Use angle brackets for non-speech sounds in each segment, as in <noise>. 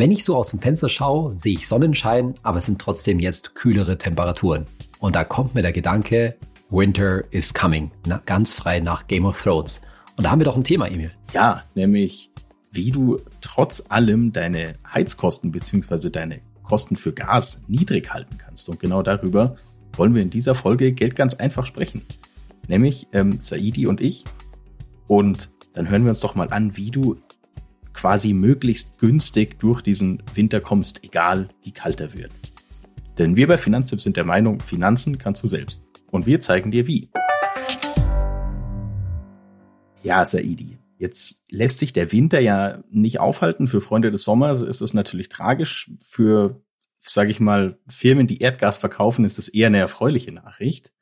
Wenn ich so aus dem Fenster schaue, sehe ich Sonnenschein, aber es sind trotzdem jetzt kühlere Temperaturen. Und da kommt mir der Gedanke, Winter is coming, na, ganz frei nach Game of Thrones. Und da haben wir doch ein Thema, Emil. Ja, nämlich wie du trotz allem deine Heizkosten bzw. deine Kosten für Gas niedrig halten kannst. Und genau darüber wollen wir in dieser Folge Geld ganz einfach sprechen. Nämlich ähm, Saidi und ich. Und dann hören wir uns doch mal an, wie du quasi möglichst günstig durch diesen Winter kommst, egal wie kalt er wird. Denn wir bei Finanztipps sind der Meinung, Finanzen kannst du selbst. Und wir zeigen dir wie. Ja, Saidi, jetzt lässt sich der Winter ja nicht aufhalten. Für Freunde des Sommers ist es natürlich tragisch. Für, sage ich mal, Firmen, die Erdgas verkaufen, ist das eher eine erfreuliche Nachricht.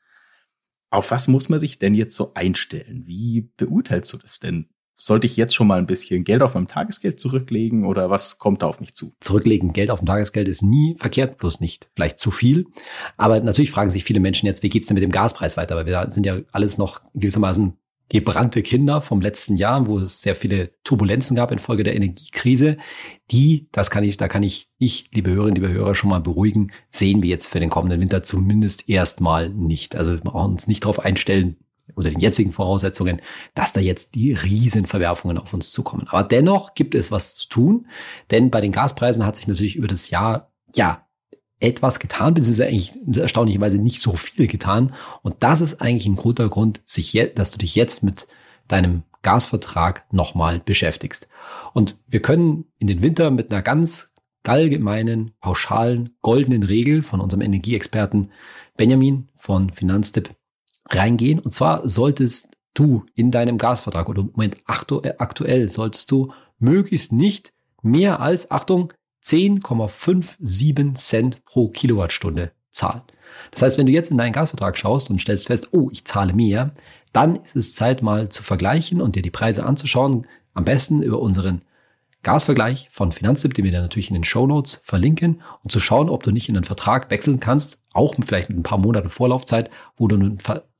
Auf was muss man sich denn jetzt so einstellen? Wie beurteilst du das denn? Sollte ich jetzt schon mal ein bisschen Geld auf meinem Tagesgeld zurücklegen oder was kommt da auf mich zu? Zurücklegen Geld auf dem Tagesgeld ist nie verkehrt, bloß nicht vielleicht zu viel. Aber natürlich fragen sich viele Menschen jetzt, wie geht's denn mit dem Gaspreis weiter? Weil wir sind ja alles noch gewissermaßen gebrannte Kinder vom letzten Jahr, wo es sehr viele Turbulenzen gab infolge der Energiekrise. Die, das kann ich, da kann ich, ich, liebe Hörerinnen, liebe Hörer, schon mal beruhigen, sehen wir jetzt für den kommenden Winter zumindest erstmal nicht. Also wir brauchen uns nicht darauf einstellen, unter den jetzigen Voraussetzungen, dass da jetzt die Riesenverwerfungen auf uns zukommen. Aber dennoch gibt es was zu tun, denn bei den Gaspreisen hat sich natürlich über das Jahr, ja, etwas getan, beziehungsweise eigentlich erstaunlicherweise nicht so viel getan. Und das ist eigentlich ein guter Grund, sich je, dass du dich jetzt mit deinem Gasvertrag nochmal beschäftigst. Und wir können in den Winter mit einer ganz allgemeinen, pauschalen, goldenen Regel von unserem Energieexperten Benjamin von Finanztipp reingehen. Und zwar solltest du in deinem Gasvertrag oder im Moment aktuell solltest du möglichst nicht mehr als, Achtung, 10,57 Cent pro Kilowattstunde zahlen. Das heißt, wenn du jetzt in deinen Gasvertrag schaust und stellst fest, oh, ich zahle mehr, dann ist es Zeit mal zu vergleichen und dir die Preise anzuschauen. Am besten über unseren Gasvergleich von Finanztipp, den wir dann natürlich in den Show Notes verlinken und zu schauen, ob du nicht in einen Vertrag wechseln kannst, auch vielleicht mit ein paar Monaten Vorlaufzeit, wo du einen,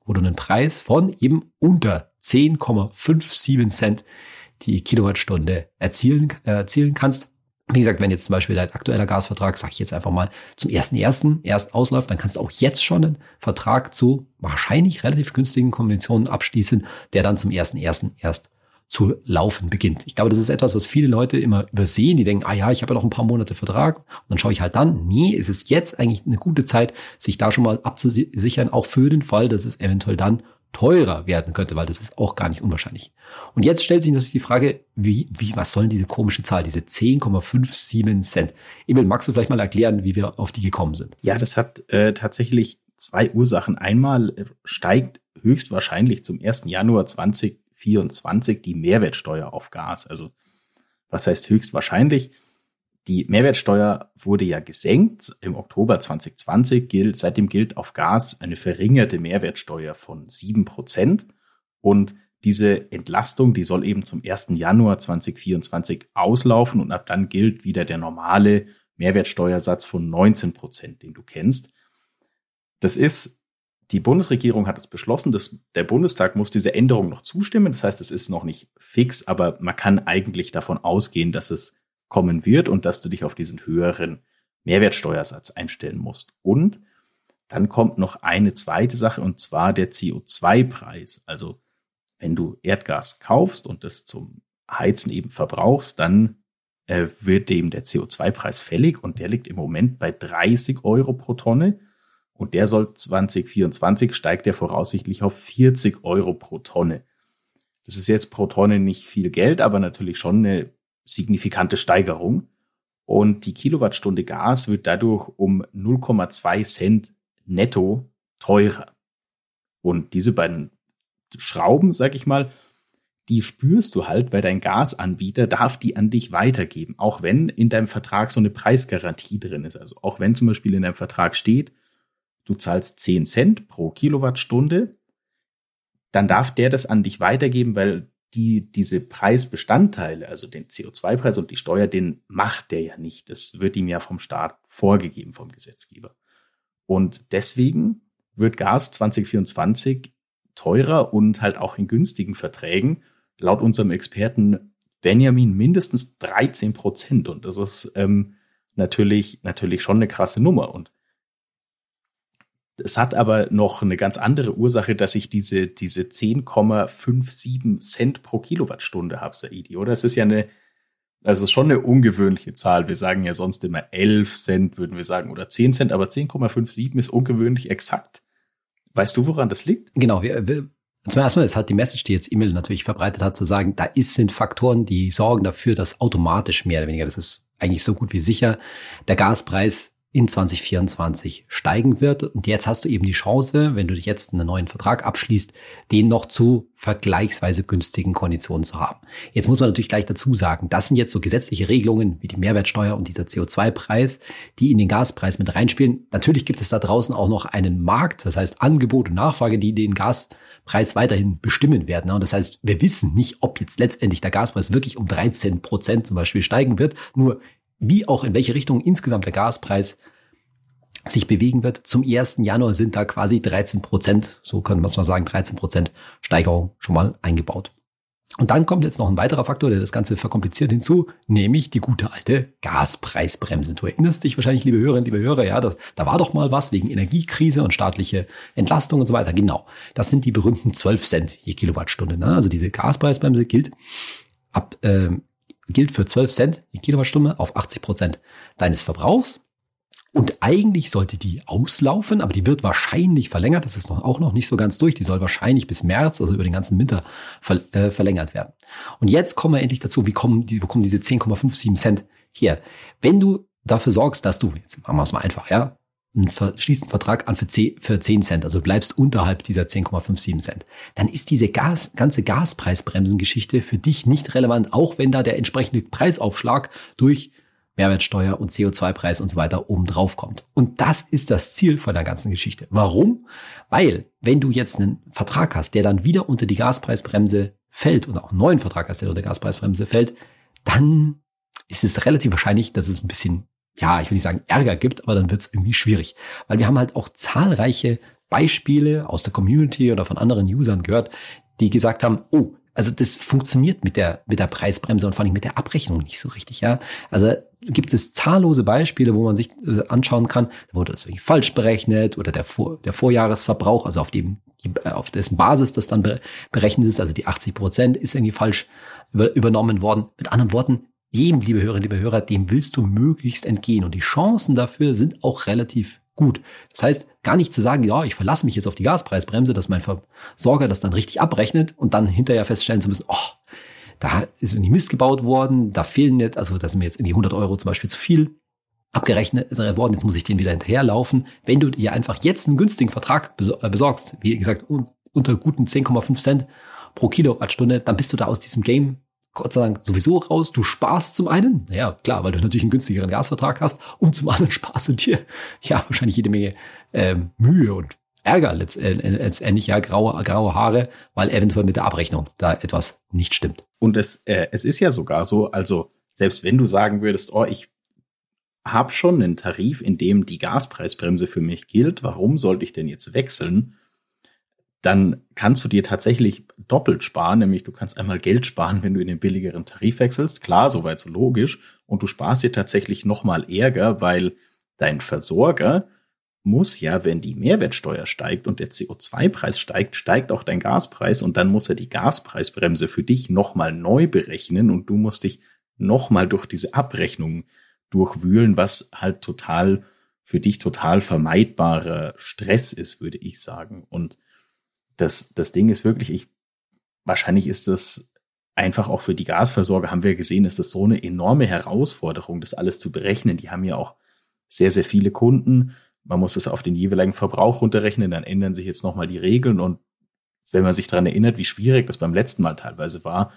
wo du einen Preis von eben unter 10,57 Cent die Kilowattstunde erzielen, äh, erzielen kannst. Wie gesagt, wenn jetzt zum Beispiel dein aktueller Gasvertrag, sag ich jetzt einfach mal, zum ersten ersten erst ausläuft, dann kannst du auch jetzt schon einen Vertrag zu wahrscheinlich relativ günstigen Konditionen abschließen, der dann zum ersten ersten erst zu laufen beginnt. Ich glaube, das ist etwas, was viele Leute immer übersehen. Die denken, ah ja, ich habe ja noch ein paar Monate Vertrag und dann schaue ich halt dann. Nee, es ist jetzt eigentlich eine gute Zeit, sich da schon mal abzusichern, auch für den Fall, dass es eventuell dann teurer werden könnte, weil das ist auch gar nicht unwahrscheinlich. Und jetzt stellt sich natürlich die Frage, wie, wie, was soll diese komische Zahl, diese 10,57 Cent? Emil, magst du vielleicht mal erklären, wie wir auf die gekommen sind? Ja, das hat äh, tatsächlich zwei Ursachen. Einmal äh, steigt höchstwahrscheinlich zum 1. Januar 2024 die Mehrwertsteuer auf Gas. Also, was heißt höchstwahrscheinlich? Die Mehrwertsteuer wurde ja gesenkt. Im Oktober 2020 gilt, seitdem gilt auf Gas eine verringerte Mehrwertsteuer von sieben Prozent. Und diese Entlastung, die soll eben zum 1. Januar 2024 auslaufen und ab dann gilt wieder der normale Mehrwertsteuersatz von 19 Prozent, den du kennst. Das ist, die Bundesregierung hat es beschlossen, dass der Bundestag muss diese Änderung noch zustimmen. Das heißt, es ist noch nicht fix, aber man kann eigentlich davon ausgehen, dass es kommen wird und dass du dich auf diesen höheren Mehrwertsteuersatz einstellen musst. Und dann kommt noch eine zweite Sache und zwar der CO2-Preis. Also wenn du Erdgas kaufst und das zum Heizen eben verbrauchst, dann äh, wird dem der CO2-Preis fällig und der liegt im Moment bei 30 Euro pro Tonne und der soll 2024 steigt der voraussichtlich auf 40 Euro pro Tonne. Das ist jetzt pro Tonne nicht viel Geld, aber natürlich schon eine signifikante Steigerung. Und die Kilowattstunde Gas wird dadurch um 0,2 Cent netto teurer. Und diese beiden Schrauben, sag ich mal, die spürst du halt, weil dein Gasanbieter darf die an dich weitergeben, auch wenn in deinem Vertrag so eine Preisgarantie drin ist. Also auch wenn zum Beispiel in deinem Vertrag steht, du zahlst 10 Cent pro Kilowattstunde, dann darf der das an dich weitergeben, weil die, diese Preisbestandteile, also den CO2-Preis und die Steuer, den macht der ja nicht. Das wird ihm ja vom Staat vorgegeben, vom Gesetzgeber. Und deswegen wird Gas 2024 teurer und halt auch in günstigen Verträgen laut unserem Experten Benjamin mindestens 13 Prozent. Und das ist ähm, natürlich, natürlich schon eine krasse Nummer. Und es hat aber noch eine ganz andere Ursache, dass ich diese, diese 10,57 Cent pro Kilowattstunde habe, Saidi, oder? Es ist ja eine, also schon eine ungewöhnliche Zahl. Wir sagen ja sonst immer 11 Cent, würden wir sagen, oder 10 Cent, aber 10,57 ist ungewöhnlich exakt. Weißt du, woran das liegt? Genau, wir, wir zum ersten Mal ist halt die Message, die jetzt E-Mail natürlich verbreitet hat, zu sagen, da ist, sind Faktoren, die sorgen dafür, dass automatisch mehr oder weniger, das ist eigentlich so gut wie sicher, der Gaspreis in 2024 steigen wird. Und jetzt hast du eben die Chance, wenn du dich jetzt einen neuen Vertrag abschließt, den noch zu vergleichsweise günstigen Konditionen zu haben. Jetzt muss man natürlich gleich dazu sagen, das sind jetzt so gesetzliche Regelungen wie die Mehrwertsteuer und dieser CO2-Preis, die in den Gaspreis mit reinspielen. Natürlich gibt es da draußen auch noch einen Markt, das heißt Angebot und Nachfrage, die den Gaspreis weiterhin bestimmen werden. Und das heißt, wir wissen nicht, ob jetzt letztendlich der Gaspreis wirklich um 13 Prozent zum Beispiel steigen wird. Nur wie auch in welche Richtung insgesamt der Gaspreis sich bewegen wird. Zum 1. Januar sind da quasi 13 Prozent, so könnte man es mal sagen, 13 Prozent Steigerung schon mal eingebaut. Und dann kommt jetzt noch ein weiterer Faktor, der das Ganze verkompliziert hinzu, nämlich die gute alte Gaspreisbremse. Du erinnerst dich wahrscheinlich, liebe Hörerinnen, liebe Hörer, ja, das, da war doch mal was wegen Energiekrise und staatliche Entlastung und so weiter. Genau, das sind die berühmten 12 Cent je Kilowattstunde. Ne? Also diese Gaspreisbremse gilt ab äh, gilt für 12 Cent die Kilowattstunde auf 80 Prozent deines Verbrauchs. Und eigentlich sollte die auslaufen, aber die wird wahrscheinlich verlängert. Das ist noch, auch noch nicht so ganz durch. Die soll wahrscheinlich bis März, also über den ganzen Winter, ver, äh, verlängert werden. Und jetzt kommen wir endlich dazu, wie kommen, die, wo kommen diese 10,57 Cent her? Wenn du dafür sorgst, dass du, jetzt machen wir es mal einfach, ja, einen, schließt einen Vertrag an für 10, für 10 Cent, also bleibst unterhalb dieser 10,57 Cent, dann ist diese Gas, ganze Gaspreisbremsengeschichte für dich nicht relevant, auch wenn da der entsprechende Preisaufschlag durch Mehrwertsteuer und CO2-Preis und so weiter oben drauf kommt. Und das ist das Ziel von der ganzen Geschichte. Warum? Weil, wenn du jetzt einen Vertrag hast, der dann wieder unter die Gaspreisbremse fällt oder auch einen neuen Vertrag hast, der unter die Gaspreisbremse fällt, dann ist es relativ wahrscheinlich, dass es ein bisschen ja, ich will nicht sagen Ärger gibt, aber dann wird es irgendwie schwierig. Weil wir haben halt auch zahlreiche Beispiele aus der Community oder von anderen Usern gehört, die gesagt haben, oh, also das funktioniert mit der, mit der Preisbremse und vor allem mit der Abrechnung nicht so richtig, ja. Also gibt es zahllose Beispiele, wo man sich äh, anschauen kann, da wurde das irgendwie falsch berechnet oder der, Vor, der Vorjahresverbrauch, also auf dem, äh, auf dessen Basis das dann berechnet ist, also die 80 Prozent ist irgendwie falsch über, übernommen worden. Mit anderen Worten, jedem, liebe Hörerinnen, liebe Hörer, dem willst du möglichst entgehen. Und die Chancen dafür sind auch relativ gut. Das heißt, gar nicht zu sagen, ja, ich verlasse mich jetzt auf die Gaspreisbremse, dass mein Versorger das dann richtig abrechnet und dann hinterher feststellen zu müssen, oh, da ist irgendwie Mist gebaut worden, da fehlen jetzt, also da sind mir jetzt irgendwie 100 Euro zum Beispiel zu viel abgerechnet worden, jetzt muss ich den wieder hinterherlaufen. Wenn du dir einfach jetzt einen günstigen Vertrag äh, besorgst, wie gesagt, unter guten 10,5 Cent pro Kilowattstunde, dann bist du da aus diesem Game Gott sei Dank sowieso raus. Du sparst zum einen, ja klar, weil du natürlich einen günstigeren Gasvertrag hast und zum anderen <laughs> sparst du dir ja wahrscheinlich jede Menge ähm, Mühe und Ärger letztendlich, ja, graue, graue Haare, weil eventuell mit der Abrechnung da etwas nicht stimmt. Und es, äh, es ist ja sogar so, also selbst wenn du sagen würdest, oh, ich habe schon einen Tarif, in dem die Gaspreisbremse für mich gilt, warum sollte ich denn jetzt wechseln? Dann kannst du dir tatsächlich doppelt sparen, nämlich du kannst einmal Geld sparen, wenn du in den billigeren Tarif wechselst. Klar, soweit so logisch. Und du sparst dir tatsächlich nochmal Ärger, weil dein Versorger muss ja, wenn die Mehrwertsteuer steigt und der CO2-Preis steigt, steigt auch dein Gaspreis und dann muss er die Gaspreisbremse für dich nochmal neu berechnen und du musst dich nochmal durch diese Abrechnung durchwühlen, was halt total für dich total vermeidbarer Stress ist, würde ich sagen. Und das, das Ding ist wirklich, ich, wahrscheinlich ist das einfach auch für die Gasversorger, haben wir gesehen, ist das so eine enorme Herausforderung, das alles zu berechnen. Die haben ja auch sehr, sehr viele Kunden. Man muss es auf den jeweiligen Verbrauch runterrechnen, dann ändern sich jetzt nochmal die Regeln und wenn man sich daran erinnert, wie schwierig das beim letzten Mal teilweise war,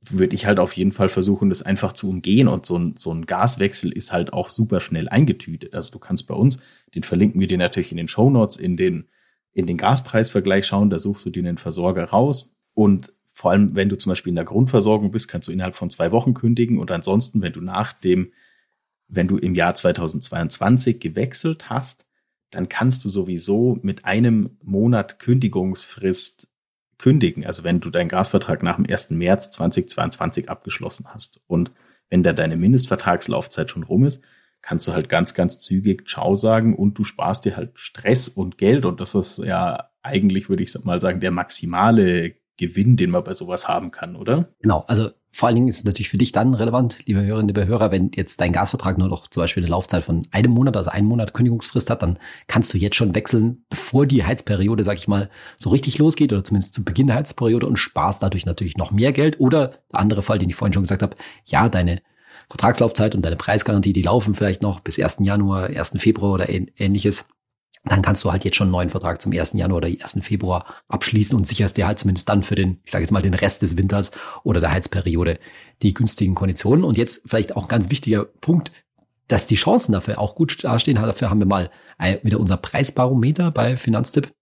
würde ich halt auf jeden Fall versuchen, das einfach zu umgehen. Und so ein, so ein Gaswechsel ist halt auch super schnell eingetütet. Also du kannst bei uns, den verlinken wir dir natürlich in den Show Notes, in den in den Gaspreisvergleich schauen, da suchst du dir einen Versorger raus und vor allem, wenn du zum Beispiel in der Grundversorgung bist, kannst du innerhalb von zwei Wochen kündigen und ansonsten, wenn du nach dem, wenn du im Jahr 2022 gewechselt hast, dann kannst du sowieso mit einem Monat Kündigungsfrist kündigen. Also wenn du deinen Gasvertrag nach dem 1. März 2022 abgeschlossen hast und wenn da deine Mindestvertragslaufzeit schon rum ist, kannst du halt ganz, ganz zügig Ciao sagen und du sparst dir halt Stress und Geld und das ist ja eigentlich, würde ich mal sagen, der maximale Gewinn, den man bei sowas haben kann, oder? Genau, also vor allen Dingen ist es natürlich für dich dann relevant, liebe Hörerinnen, liebe Hörer, wenn jetzt dein Gasvertrag nur noch zum Beispiel eine Laufzeit von einem Monat, also einen Monat Kündigungsfrist hat, dann kannst du jetzt schon wechseln, bevor die Heizperiode, sag ich mal, so richtig losgeht oder zumindest zu Beginn der Heizperiode und sparst dadurch natürlich noch mehr Geld. Oder der andere Fall, den ich vorhin schon gesagt habe, ja, deine Vertragslaufzeit und deine Preisgarantie, die laufen vielleicht noch bis 1. Januar, 1. Februar oder ähnliches dann kannst du halt jetzt schon einen neuen Vertrag zum 1. Januar oder 1. Februar abschließen und sicherst dir halt zumindest dann für den, ich sage jetzt mal, den Rest des Winters oder der Heizperiode die günstigen Konditionen. Und jetzt vielleicht auch ein ganz wichtiger Punkt, dass die Chancen dafür auch gut dastehen. Dafür haben wir mal wieder unser Preisbarometer bei Finanztipp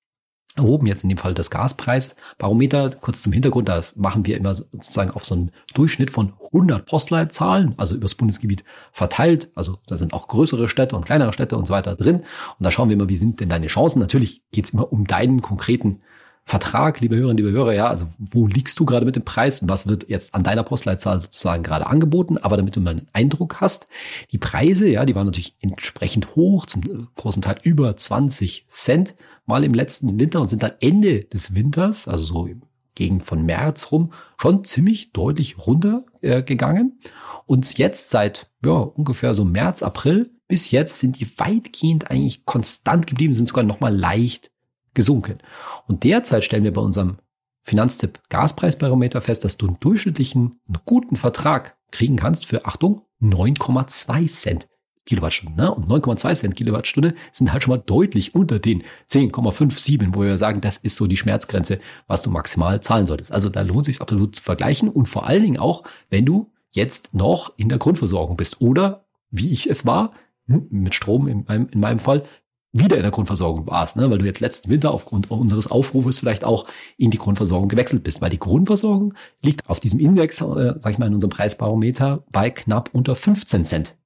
erhoben, jetzt in dem Fall das Gaspreisbarometer. Kurz zum Hintergrund, das machen wir immer sozusagen auf so einen Durchschnitt von 100 Postleitzahlen, also übers Bundesgebiet verteilt. Also da sind auch größere Städte und kleinere Städte und so weiter drin. Und da schauen wir immer, wie sind denn deine Chancen. Natürlich geht's immer um deinen konkreten Vertrag, liebe Hörerinnen, liebe Hörer, ja, also wo liegst du gerade mit dem Preis und was wird jetzt an deiner Postleitzahl sozusagen gerade angeboten, aber damit du mal einen Eindruck hast. Die Preise, ja, die waren natürlich entsprechend hoch, zum großen Teil über 20 Cent mal im letzten Winter und sind dann Ende des Winters, also so gegen von März rum, schon ziemlich deutlich runtergegangen. Äh, und jetzt seit ja, ungefähr so März, April bis jetzt sind die weitgehend eigentlich konstant geblieben, sind sogar nochmal leicht gesunken. Und derzeit stellen wir bei unserem Finanztipp Gaspreisbarometer fest, dass du einen durchschnittlichen, einen guten Vertrag kriegen kannst für, Achtung, 9,2 Cent Kilowattstunde. Ne? Und 9,2 Cent Kilowattstunde sind halt schon mal deutlich unter den 10,57, wo wir sagen, das ist so die Schmerzgrenze, was du maximal zahlen solltest. Also da lohnt sich absolut zu vergleichen und vor allen Dingen auch, wenn du jetzt noch in der Grundversorgung bist oder, wie ich es war, hm, mit Strom in meinem, in meinem Fall, wieder in der Grundversorgung warst, ne? weil du jetzt letzten Winter aufgrund unseres Aufrufes vielleicht auch in die Grundversorgung gewechselt bist, weil die Grundversorgung liegt auf diesem Index, äh, sag ich mal, in unserem Preisbarometer bei knapp unter 15 Cent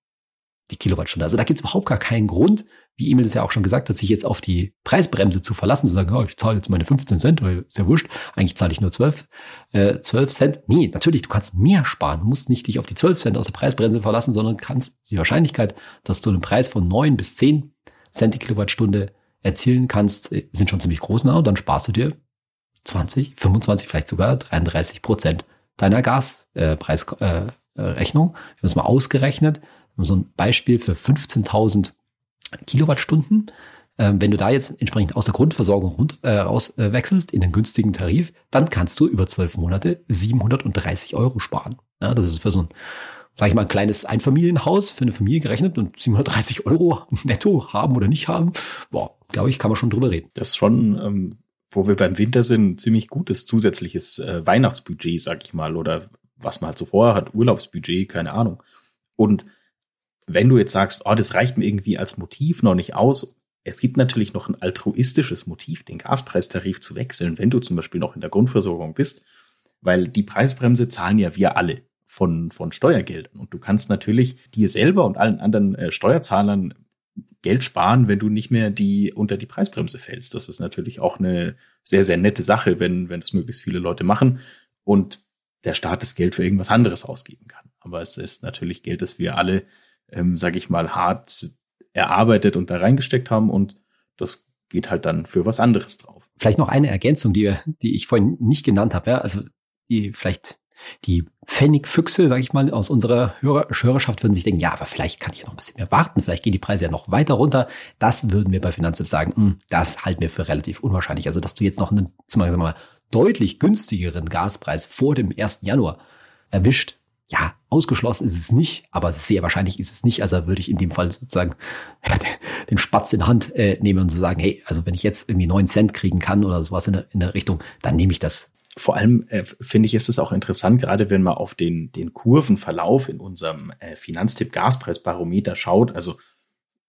die Kilowattstunde. Also da gibt es überhaupt gar keinen Grund, wie Emil das ja auch schon gesagt hat, sich jetzt auf die Preisbremse zu verlassen, zu sagen, oh, ich zahle jetzt meine 15 Cent, weil ist ja wurscht, eigentlich zahle ich nur 12, äh, 12 Cent. Nee, natürlich, du kannst mehr sparen. Du musst nicht dich auf die 12 Cent aus der Preisbremse verlassen, sondern kannst die Wahrscheinlichkeit, dass du einen Preis von 9 bis 10 Cent die Kilowattstunde erzielen kannst, äh, sind schon ziemlich groß nah und dann sparst du dir 20, 25, vielleicht sogar 33 Prozent deiner Gaspreisrechnung. Äh, äh, wir haben es mal ausgerechnet so ein Beispiel für 15.000 Kilowattstunden. Ähm, wenn du da jetzt entsprechend aus der Grundversorgung rund, äh, rauswechselst äh, in den günstigen Tarif, dann kannst du über zwölf Monate 730 Euro sparen. Ja, das ist für so ein, sag ich mal, ein kleines Einfamilienhaus für eine Familie gerechnet und 730 Euro netto haben oder nicht haben. Boah, glaube ich, kann man schon drüber reden. Das ist schon, ähm, wo wir beim Winter sind, ziemlich gutes zusätzliches äh, Weihnachtsbudget, sag ich mal, oder was man halt so vorher hat, Urlaubsbudget, keine Ahnung. Und wenn du jetzt sagst, oh, das reicht mir irgendwie als Motiv noch nicht aus, es gibt natürlich noch ein altruistisches Motiv, den Gaspreistarif zu wechseln, wenn du zum Beispiel noch in der Grundversorgung bist, weil die Preisbremse zahlen ja wir alle von, von Steuergeldern. Und du kannst natürlich dir selber und allen anderen äh, Steuerzahlern Geld sparen, wenn du nicht mehr die unter die Preisbremse fällst. Das ist natürlich auch eine sehr, sehr nette Sache, wenn, wenn das möglichst viele Leute machen und der Staat das Geld für irgendwas anderes ausgeben kann. Aber es ist natürlich Geld, das wir alle ähm, sage ich mal, hart erarbeitet und da reingesteckt haben und das geht halt dann für was anderes drauf. Vielleicht noch eine Ergänzung, die, die ich vorhin nicht genannt habe. Ja? Also die vielleicht die Pfennigfüchse, sage ich mal, aus unserer Hörer Hörerschaft würden sich denken, ja, aber vielleicht kann ich ja noch ein bisschen mehr warten, vielleicht gehen die Preise ja noch weiter runter. Das würden wir bei Finanztipp sagen, mh, hm, das halten wir für relativ unwahrscheinlich. Also, dass du jetzt noch einen, zum Beispiel mal, deutlich günstigeren Gaspreis vor dem 1. Januar erwischt, ja, ausgeschlossen ist es nicht, aber sehr wahrscheinlich ist es nicht. Also würde ich in dem Fall sozusagen <laughs> den Spatz in Hand äh, nehmen und so sagen, hey, also wenn ich jetzt irgendwie neun Cent kriegen kann oder sowas in der, in der Richtung, dann nehme ich das. Vor allem äh, finde ich, ist es auch interessant, gerade wenn man auf den, den Kurvenverlauf in unserem äh, Finanztipp Gaspreisbarometer schaut. Also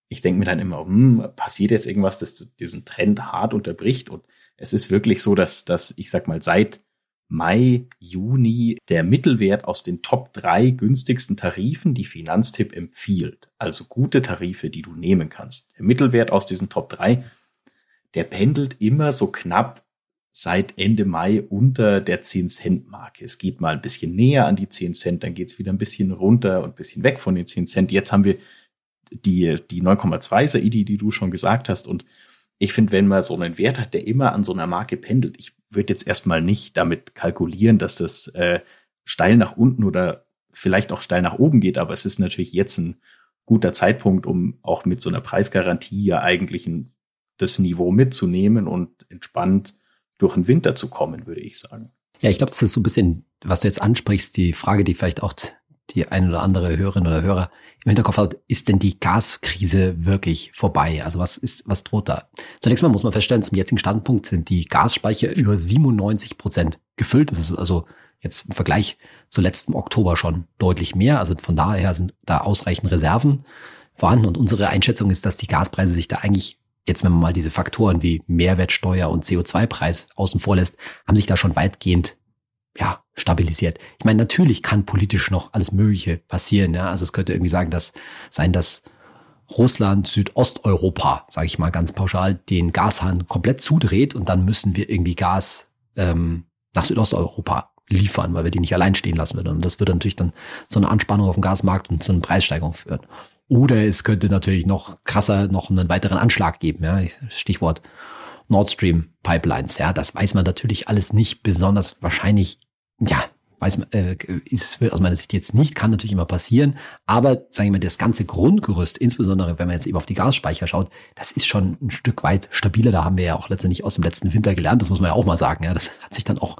ich denke mir dann immer, hm, passiert jetzt irgendwas, das diesen Trend hart unterbricht? Und es ist wirklich so, dass, dass ich sag mal, seit Mai, Juni der Mittelwert aus den Top drei günstigsten Tarifen, die Finanztipp empfiehlt. Also gute Tarife, die du nehmen kannst. Der Mittelwert aus diesen Top drei, der pendelt immer so knapp seit Ende Mai unter der 10-Cent-Marke. Es geht mal ein bisschen näher an die 10 Cent, dann geht es wieder ein bisschen runter und ein bisschen weg von den 10 Cent. Jetzt haben wir die, die 9,2 Saidi, die du schon gesagt hast. Und ich finde, wenn man so einen Wert hat, der immer an so einer Marke pendelt, ich würde jetzt erstmal nicht damit kalkulieren, dass das äh, steil nach unten oder vielleicht auch steil nach oben geht, aber es ist natürlich jetzt ein guter Zeitpunkt, um auch mit so einer Preisgarantie ja eigentlich ein, das Niveau mitzunehmen und entspannt durch den Winter zu kommen, würde ich sagen. Ja, ich glaube, das ist so ein bisschen, was du jetzt ansprichst, die Frage, die vielleicht auch die ein oder andere Hörerin oder Hörer im Hinterkopf hat, ist denn die Gaskrise wirklich vorbei? Also was ist, was droht da? Zunächst mal muss man feststellen, zum jetzigen Standpunkt sind die Gasspeicher über 97 Prozent gefüllt. Das ist also jetzt im Vergleich zu letztem Oktober schon deutlich mehr. Also von daher sind da ausreichend Reserven vorhanden. Und unsere Einschätzung ist, dass die Gaspreise sich da eigentlich jetzt, wenn man mal diese Faktoren wie Mehrwertsteuer und CO2-Preis außen vor lässt, haben sich da schon weitgehend ja, stabilisiert. Ich meine, natürlich kann politisch noch alles Mögliche passieren. Ja? Also es könnte irgendwie sagen, dass sein, dass Russland, Südosteuropa, sage ich mal ganz pauschal, den Gashahn komplett zudreht und dann müssen wir irgendwie Gas ähm, nach Südosteuropa liefern, weil wir die nicht allein stehen lassen würden. Und das würde natürlich dann so eine Anspannung auf dem Gasmarkt und zu einer Preissteigerung führen. Oder es könnte natürlich noch krasser noch einen weiteren Anschlag geben. Ja? Stichwort Nord Stream Pipelines. Ja, das weiß man natürlich alles nicht besonders wahrscheinlich. Ja, weiß man, äh, ist es aus meiner Sicht jetzt nicht, kann natürlich immer passieren. Aber sagen wir mal, das ganze Grundgerüst, insbesondere wenn man jetzt eben auf die Gasspeicher schaut, das ist schon ein Stück weit stabiler. Da haben wir ja auch letztendlich aus dem letzten Winter gelernt. Das muss man ja auch mal sagen. Ja, das hat sich dann auch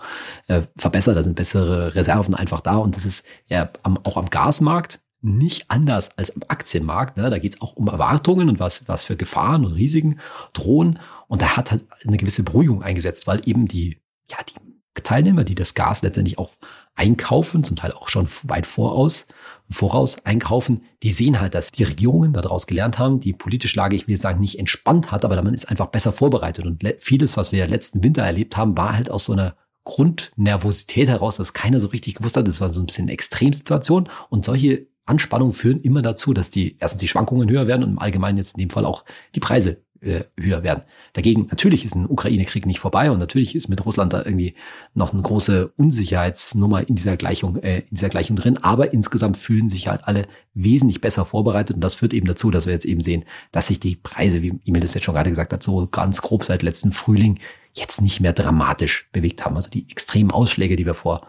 äh, verbessert. Da sind bessere Reserven einfach da. Und das ist ja am, auch am Gasmarkt nicht anders als am Aktienmarkt. Ne? Da geht es auch um Erwartungen und was, was für Gefahren und Risiken drohen. Und da hat halt eine gewisse Beruhigung eingesetzt, weil eben die, ja, die Teilnehmer, die das Gas letztendlich auch einkaufen, zum Teil auch schon weit voraus, voraus einkaufen, die sehen halt, dass die Regierungen daraus gelernt haben, die politische Lage, ich will jetzt sagen, nicht entspannt hat, aber man ist einfach besser vorbereitet. Und vieles, was wir letzten Winter erlebt haben, war halt aus so einer Grundnervosität heraus, dass keiner so richtig gewusst hat. Das war so ein bisschen eine Extremsituation. Und solche Anspannungen führen immer dazu, dass die erstens die Schwankungen höher werden und im Allgemeinen jetzt in dem Fall auch die Preise äh, höher werden. Dagegen, natürlich ist ein Ukraine-Krieg nicht vorbei und natürlich ist mit Russland da irgendwie noch eine große Unsicherheitsnummer in dieser Gleichung, äh, in dieser Gleichung drin. Aber insgesamt fühlen sich halt alle wesentlich besser vorbereitet und das führt eben dazu, dass wir jetzt eben sehen, dass sich die Preise, wie Emil das jetzt schon gerade gesagt hat, so ganz grob seit letzten Frühling jetzt nicht mehr dramatisch bewegt haben. Also die extremen Ausschläge, die wir vor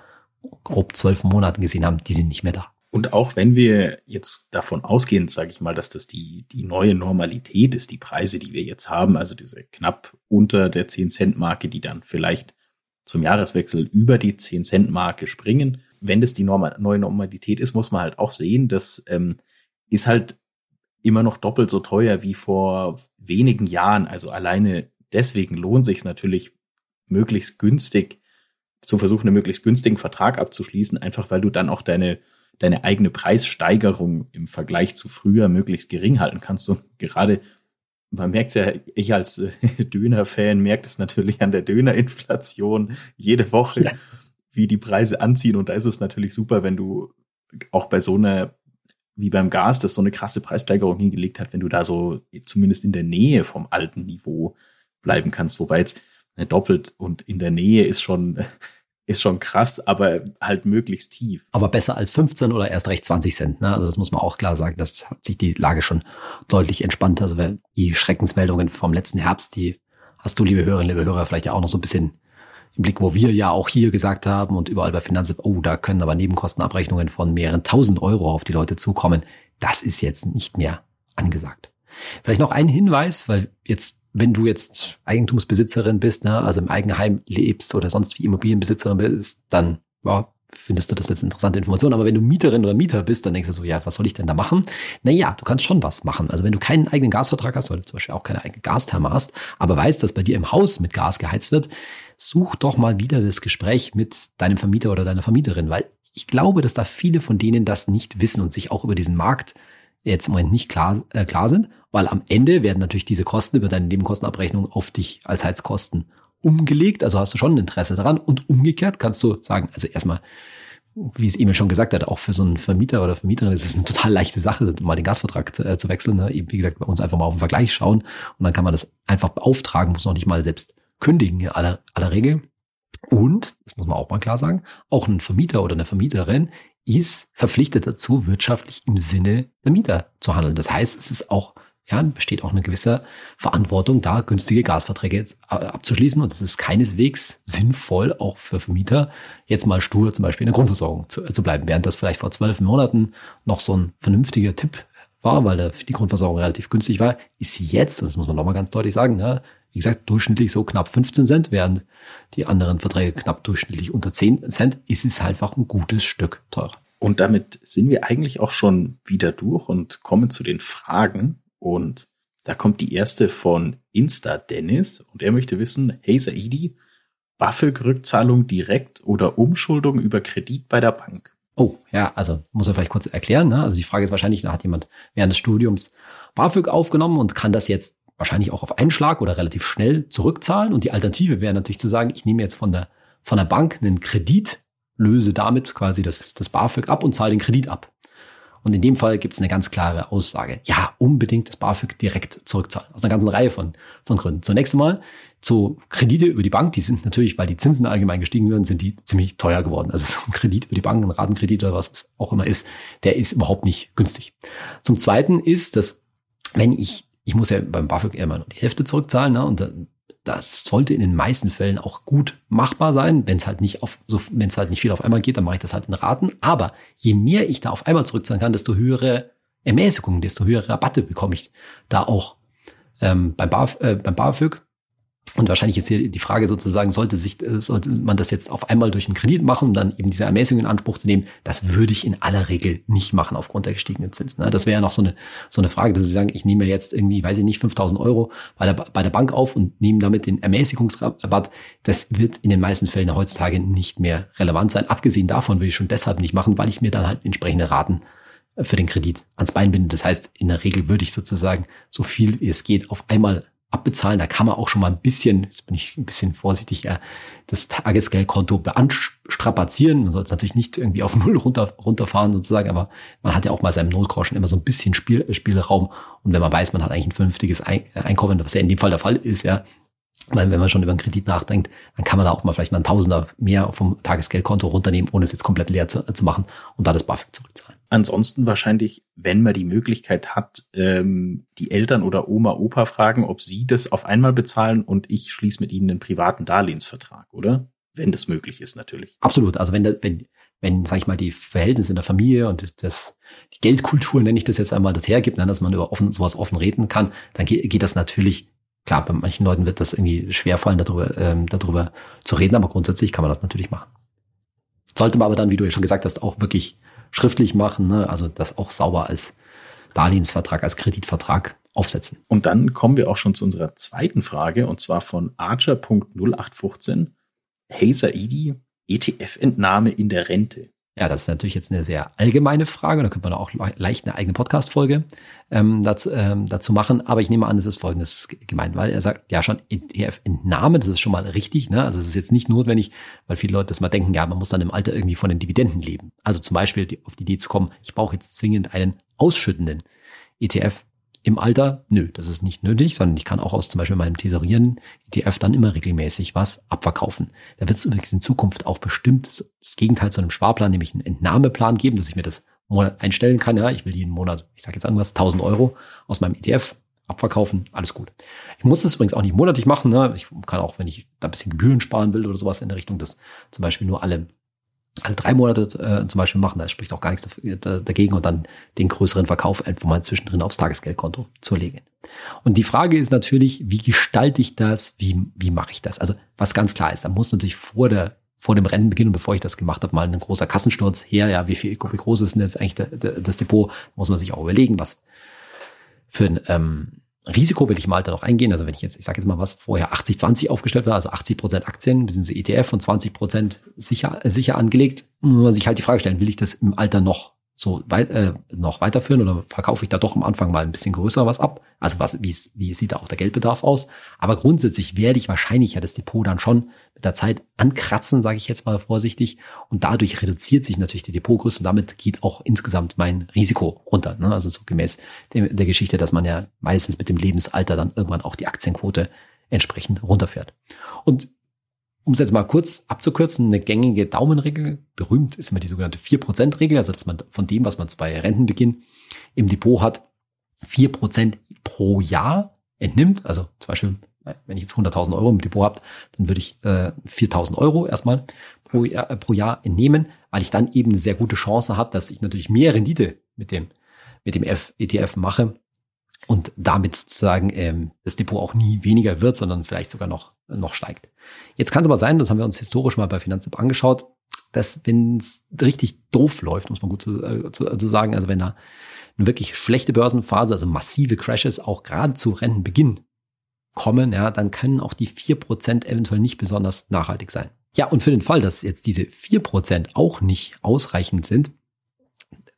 grob zwölf Monaten gesehen haben, die sind nicht mehr da. Und auch wenn wir jetzt davon ausgehen, sage ich mal, dass das die, die neue Normalität ist, die Preise, die wir jetzt haben, also diese knapp unter der 10-Cent-Marke, die dann vielleicht zum Jahreswechsel über die 10-Cent-Marke springen. Wenn das die Norma neue Normalität ist, muss man halt auch sehen, das ähm, ist halt immer noch doppelt so teuer wie vor wenigen Jahren. Also alleine deswegen lohnt sich natürlich möglichst günstig zu versuchen, einen möglichst günstigen Vertrag abzuschließen, einfach weil du dann auch deine deine eigene Preissteigerung im Vergleich zu früher möglichst gering halten kannst. Und gerade, man merkt ja, ich als äh, <laughs> Döner-Fan merkt es natürlich an der Dönerinflation jede Woche, ja. wie die Preise anziehen. Und da ist es natürlich super, wenn du auch bei so einer, wie beim Gas, das so eine krasse Preissteigerung hingelegt hat, wenn du da so zumindest in der Nähe vom alten Niveau bleiben kannst. Wobei jetzt ne, doppelt und in der Nähe ist schon ist schon krass, aber halt möglichst tief. Aber besser als 15 oder erst recht 20 Cent. Ne? Also das muss man auch klar sagen. Das hat sich die Lage schon deutlich entspannt. Also die Schreckensmeldungen vom letzten Herbst, die hast du, liebe Hörerinnen, liebe Hörer, vielleicht ja auch noch so ein bisschen im Blick, wo wir ja auch hier gesagt haben und überall bei Finanzamt, oh, da können aber Nebenkostenabrechnungen von mehreren tausend Euro auf die Leute zukommen. Das ist jetzt nicht mehr angesagt. Vielleicht noch ein Hinweis, weil jetzt wenn du jetzt Eigentumsbesitzerin bist, ne, also im Eigenheim lebst oder sonst wie Immobilienbesitzerin bist, dann ja, findest du das jetzt interessante Information. Aber wenn du Mieterin oder Mieter bist, dann denkst du so, ja, was soll ich denn da machen? Naja, du kannst schon was machen. Also wenn du keinen eigenen Gasvertrag hast, weil du zum Beispiel auch keine eigene Gastherme hast, aber weißt, dass bei dir im Haus mit Gas geheizt wird, such doch mal wieder das Gespräch mit deinem Vermieter oder deiner Vermieterin, weil ich glaube, dass da viele von denen das nicht wissen und sich auch über diesen Markt jetzt im Moment nicht klar, äh, klar sind, weil am Ende werden natürlich diese Kosten über deine Nebenkostenabrechnung auf dich als Heizkosten umgelegt. Also hast du schon ein Interesse daran. Und umgekehrt kannst du sagen, also erstmal, wie es Emil schon gesagt hat, auch für so einen Vermieter oder Vermieterin ist es eine total leichte Sache, mal den Gasvertrag zu, äh, zu wechseln. Ne? Eben, wie gesagt, bei uns einfach mal auf den Vergleich schauen und dann kann man das einfach beauftragen, muss noch nicht mal selbst kündigen in aller, aller Regel. Und, das muss man auch mal klar sagen, auch ein Vermieter oder eine Vermieterin ist verpflichtet dazu, wirtschaftlich im Sinne der Mieter zu handeln. Das heißt, es ist auch, ja, besteht auch eine gewisse Verantwortung, da günstige Gasverträge abzuschließen. Und es ist keineswegs sinnvoll, auch für Vermieter, jetzt mal stur zum Beispiel in der Grundversorgung zu, zu bleiben, während das vielleicht vor zwölf Monaten noch so ein vernünftiger Tipp war, weil die Grundversorgung relativ günstig war, ist jetzt, das muss man nochmal ganz deutlich sagen, ne, wie gesagt, durchschnittlich so knapp 15 Cent, während die anderen Verträge knapp durchschnittlich unter 10 Cent, ist es halt einfach ein gutes Stück teurer. Und damit sind wir eigentlich auch schon wieder durch und kommen zu den Fragen. Und da kommt die erste von Insta Dennis und er möchte wissen, hey Saidi, BAföG-Rückzahlung direkt oder Umschuldung über Kredit bei der Bank? Oh, ja, also muss er vielleicht kurz erklären. Ne? Also die Frage ist wahrscheinlich, da hat jemand während des Studiums BAföG aufgenommen und kann das jetzt wahrscheinlich auch auf einen Schlag oder relativ schnell zurückzahlen. Und die Alternative wäre natürlich zu sagen, ich nehme jetzt von der, von der Bank einen Kredit, löse damit quasi das, das BAföG ab und zahle den Kredit ab. Und in dem Fall gibt es eine ganz klare Aussage. Ja, unbedingt das BAföG direkt zurückzahlen. Aus einer ganzen Reihe von, von Gründen. Zunächst einmal zu Kredite über die Bank, die sind natürlich, weil die Zinsen allgemein gestiegen sind, sind die ziemlich teuer geworden. Also <laughs> so ein Kredit über die Bank, ein Ratenkredit oder was es auch immer ist, der ist überhaupt nicht günstig. Zum Zweiten ist, dass wenn ich, ich muss ja beim BAföG immer nur die Hälfte zurückzahlen, ne, und das sollte in den meisten Fällen auch gut machbar sein. Wenn es halt nicht auf, so, wenn es halt nicht viel auf einmal geht, dann mache ich das halt in Raten. Aber je mehr ich da auf einmal zurückzahlen kann, desto höhere Ermäßigungen, desto höhere Rabatte bekomme ich da auch ähm, beim, Baf, äh, beim BAföG. Und wahrscheinlich ist hier die Frage sozusagen, sollte sich, äh, sollte man das jetzt auf einmal durch einen Kredit machen, um dann eben diese Ermäßigung in Anspruch zu nehmen? Das würde ich in aller Regel nicht machen aufgrund der gestiegenen Zinsen. Ne? Das wäre ja noch so eine, so eine Frage, dass Sie sagen, ich nehme jetzt irgendwie, weiß ich nicht, 5000 Euro bei der, bei der Bank auf und nehme damit den Ermäßigungsrabatt. Das wird in den meisten Fällen heutzutage nicht mehr relevant sein. Abgesehen davon würde ich schon deshalb nicht machen, weil ich mir dann halt entsprechende Raten für den Kredit ans Bein binde. Das heißt, in der Regel würde ich sozusagen so viel wie es geht auf einmal abbezahlen. Da kann man auch schon mal ein bisschen, jetzt bin ich ein bisschen vorsichtig, ja, das Tagesgeldkonto beanstrapazieren. Man soll es natürlich nicht irgendwie auf <laughs> Null runter, runterfahren sozusagen, aber man hat ja auch mal seinem Notgroschen immer so ein bisschen Spiel, Spielraum. Und wenn man weiß, man hat eigentlich ein vernünftiges Einkommen, was ja in dem Fall der Fall ist, ja, weil wenn man schon über einen Kredit nachdenkt, dann kann man da auch mal vielleicht mal ein Tausender mehr vom Tagesgeldkonto runternehmen, ohne es jetzt komplett leer zu, zu machen und da das BAföG zurückzahlen. Ansonsten wahrscheinlich, wenn man die Möglichkeit hat, ähm, die Eltern oder Oma, Opa fragen, ob sie das auf einmal bezahlen und ich schließe mit ihnen einen privaten Darlehensvertrag, oder? Wenn das möglich ist, natürlich. Absolut. Also wenn, wenn, wenn, sag ich mal, die Verhältnisse in der Familie und das, die Geldkultur, nenne ich das jetzt einmal, das hergibt, ne, dass man über offen, sowas offen reden kann, dann geht, geht das natürlich klar, bei manchen Leuten wird das irgendwie schwerfallen, darüber, ähm, darüber zu reden, aber grundsätzlich kann man das natürlich machen. Sollte man aber dann, wie du ja schon gesagt hast, auch wirklich schriftlich machen, ne? also das auch sauber als Darlehensvertrag, als Kreditvertrag aufsetzen. Und dann kommen wir auch schon zu unserer zweiten Frage, und zwar von Archer.0815. Hey Saidi, ETF-Entnahme in der Rente. Ja, das ist natürlich jetzt eine sehr allgemeine Frage. Da könnte man auch leicht eine eigene Podcast-Folge ähm, dazu, ähm, dazu machen. Aber ich nehme an, es ist folgendes gemeint, weil er sagt, ja schon ETF-Entnahme, das ist schon mal richtig. Ne? Also es ist jetzt nicht notwendig, weil viele Leute das mal denken, ja, man muss dann im Alter irgendwie von den Dividenden leben. Also zum Beispiel die, auf die Idee zu kommen, ich brauche jetzt zwingend einen ausschüttenden ETF im Alter, nö, das ist nicht nötig, sondern ich kann auch aus zum Beispiel meinem Tesorieren ETF dann immer regelmäßig was abverkaufen. Da wird es übrigens in Zukunft auch bestimmt das Gegenteil zu einem Sparplan, nämlich einen Entnahmeplan geben, dass ich mir das Monat einstellen kann. Ja, ich will jeden Monat, ich sage jetzt irgendwas, 1000 Euro aus meinem ETF abverkaufen, alles gut. Ich muss das übrigens auch nicht monatlich machen. Ne? Ich kann auch, wenn ich da ein bisschen Gebühren sparen will oder sowas in der Richtung, das zum Beispiel nur alle alle drei Monate äh, zum Beispiel machen, da spricht auch gar nichts dagegen und dann den größeren Verkauf einfach mal zwischendrin aufs Tagesgeldkonto zu legen. Und die Frage ist natürlich, wie gestalte ich das, wie, wie mache ich das? Also was ganz klar ist, da muss natürlich vor der vor dem Rennen beginnen, bevor ich das gemacht habe, mal ein großer Kassensturz her, ja, wie viel, wie groß ist denn jetzt eigentlich der, der, das Depot, da muss man sich auch überlegen, was für ein ähm, Risiko will ich mal da noch eingehen. Also wenn ich jetzt, ich sage jetzt mal was, vorher 80-20 aufgestellt war, also 80 Prozent Aktien, bzw. ETF und 20 Prozent sicher, sicher angelegt, muss man sich halt die Frage stellen, will ich das im Alter noch so weit, äh, noch weiterführen oder verkaufe ich da doch am Anfang mal ein bisschen größer was ab? Also was, wie, wie sieht da auch der Geldbedarf aus? Aber grundsätzlich werde ich wahrscheinlich ja das Depot dann schon mit der Zeit ankratzen, sage ich jetzt mal vorsichtig. Und dadurch reduziert sich natürlich die Depotgröße und damit geht auch insgesamt mein Risiko runter. Ne? Also so gemäß der, der Geschichte, dass man ja meistens mit dem Lebensalter dann irgendwann auch die Aktienquote entsprechend runterfährt. Und um es jetzt mal kurz abzukürzen, eine gängige Daumenregel, berühmt ist immer die sogenannte 4%-Regel, also dass man von dem, was man bei Rentenbeginn im Depot hat, 4% pro Jahr entnimmt. Also zum Beispiel, wenn ich jetzt 100.000 Euro im Depot habe, dann würde ich äh, 4.000 Euro erstmal pro Jahr, äh, pro Jahr entnehmen, weil ich dann eben eine sehr gute Chance habe, dass ich natürlich mehr Rendite mit dem, mit dem F ETF mache und damit sozusagen ähm, das Depot auch nie weniger wird, sondern vielleicht sogar noch, noch steigt. Jetzt kann es aber sein, das haben wir uns historisch mal bei Finanzapp angeschaut, dass wenn es richtig doof läuft, muss man gut zu, äh, zu, zu sagen, also wenn da eine wirklich schlechte Börsenphase, also massive Crashes auch gerade zu Rentenbeginn kommen, ja, dann können auch die vier Prozent eventuell nicht besonders nachhaltig sein. Ja, und für den Fall, dass jetzt diese vier Prozent auch nicht ausreichend sind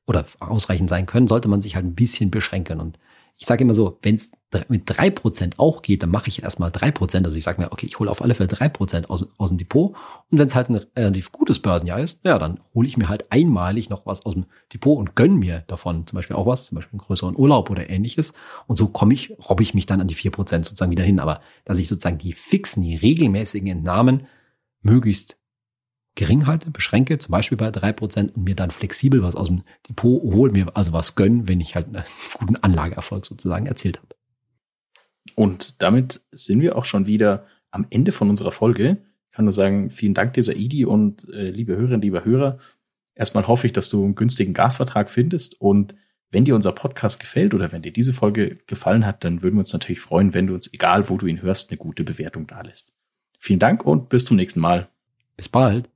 oder ausreichend sein können, sollte man sich halt ein bisschen beschränken. Und ich sage immer so, wenn es mit drei Prozent auch geht, dann mache ich erstmal drei Prozent. Also ich sage mir, okay, ich hole auf alle Fälle drei Prozent aus, aus dem Depot. Und wenn es halt ein relativ gutes Börsenjahr ist, ja, dann hole ich mir halt einmalig noch was aus dem Depot und gönn mir davon zum Beispiel auch was, zum Beispiel einen größeren Urlaub oder ähnliches. Und so komme ich, robbe ich mich dann an die vier Prozent sozusagen wieder hin. Aber dass ich sozusagen die fixen, die regelmäßigen Entnahmen möglichst gering halte, beschränke, zum Beispiel bei drei Prozent und mir dann flexibel was aus dem Depot hole, mir also was gönnen, wenn ich halt <laughs> einen guten Anlageerfolg sozusagen erzielt habe. Und damit sind wir auch schon wieder am Ende von unserer Folge. Ich kann nur sagen, vielen Dank dieser Idi und äh, liebe Hörerinnen, liebe Hörer. Erstmal hoffe ich, dass du einen günstigen Gasvertrag findest und wenn dir unser Podcast gefällt oder wenn dir diese Folge gefallen hat, dann würden wir uns natürlich freuen, wenn du uns, egal wo du ihn hörst, eine gute Bewertung dalässt. Vielen Dank und bis zum nächsten Mal. Bis bald.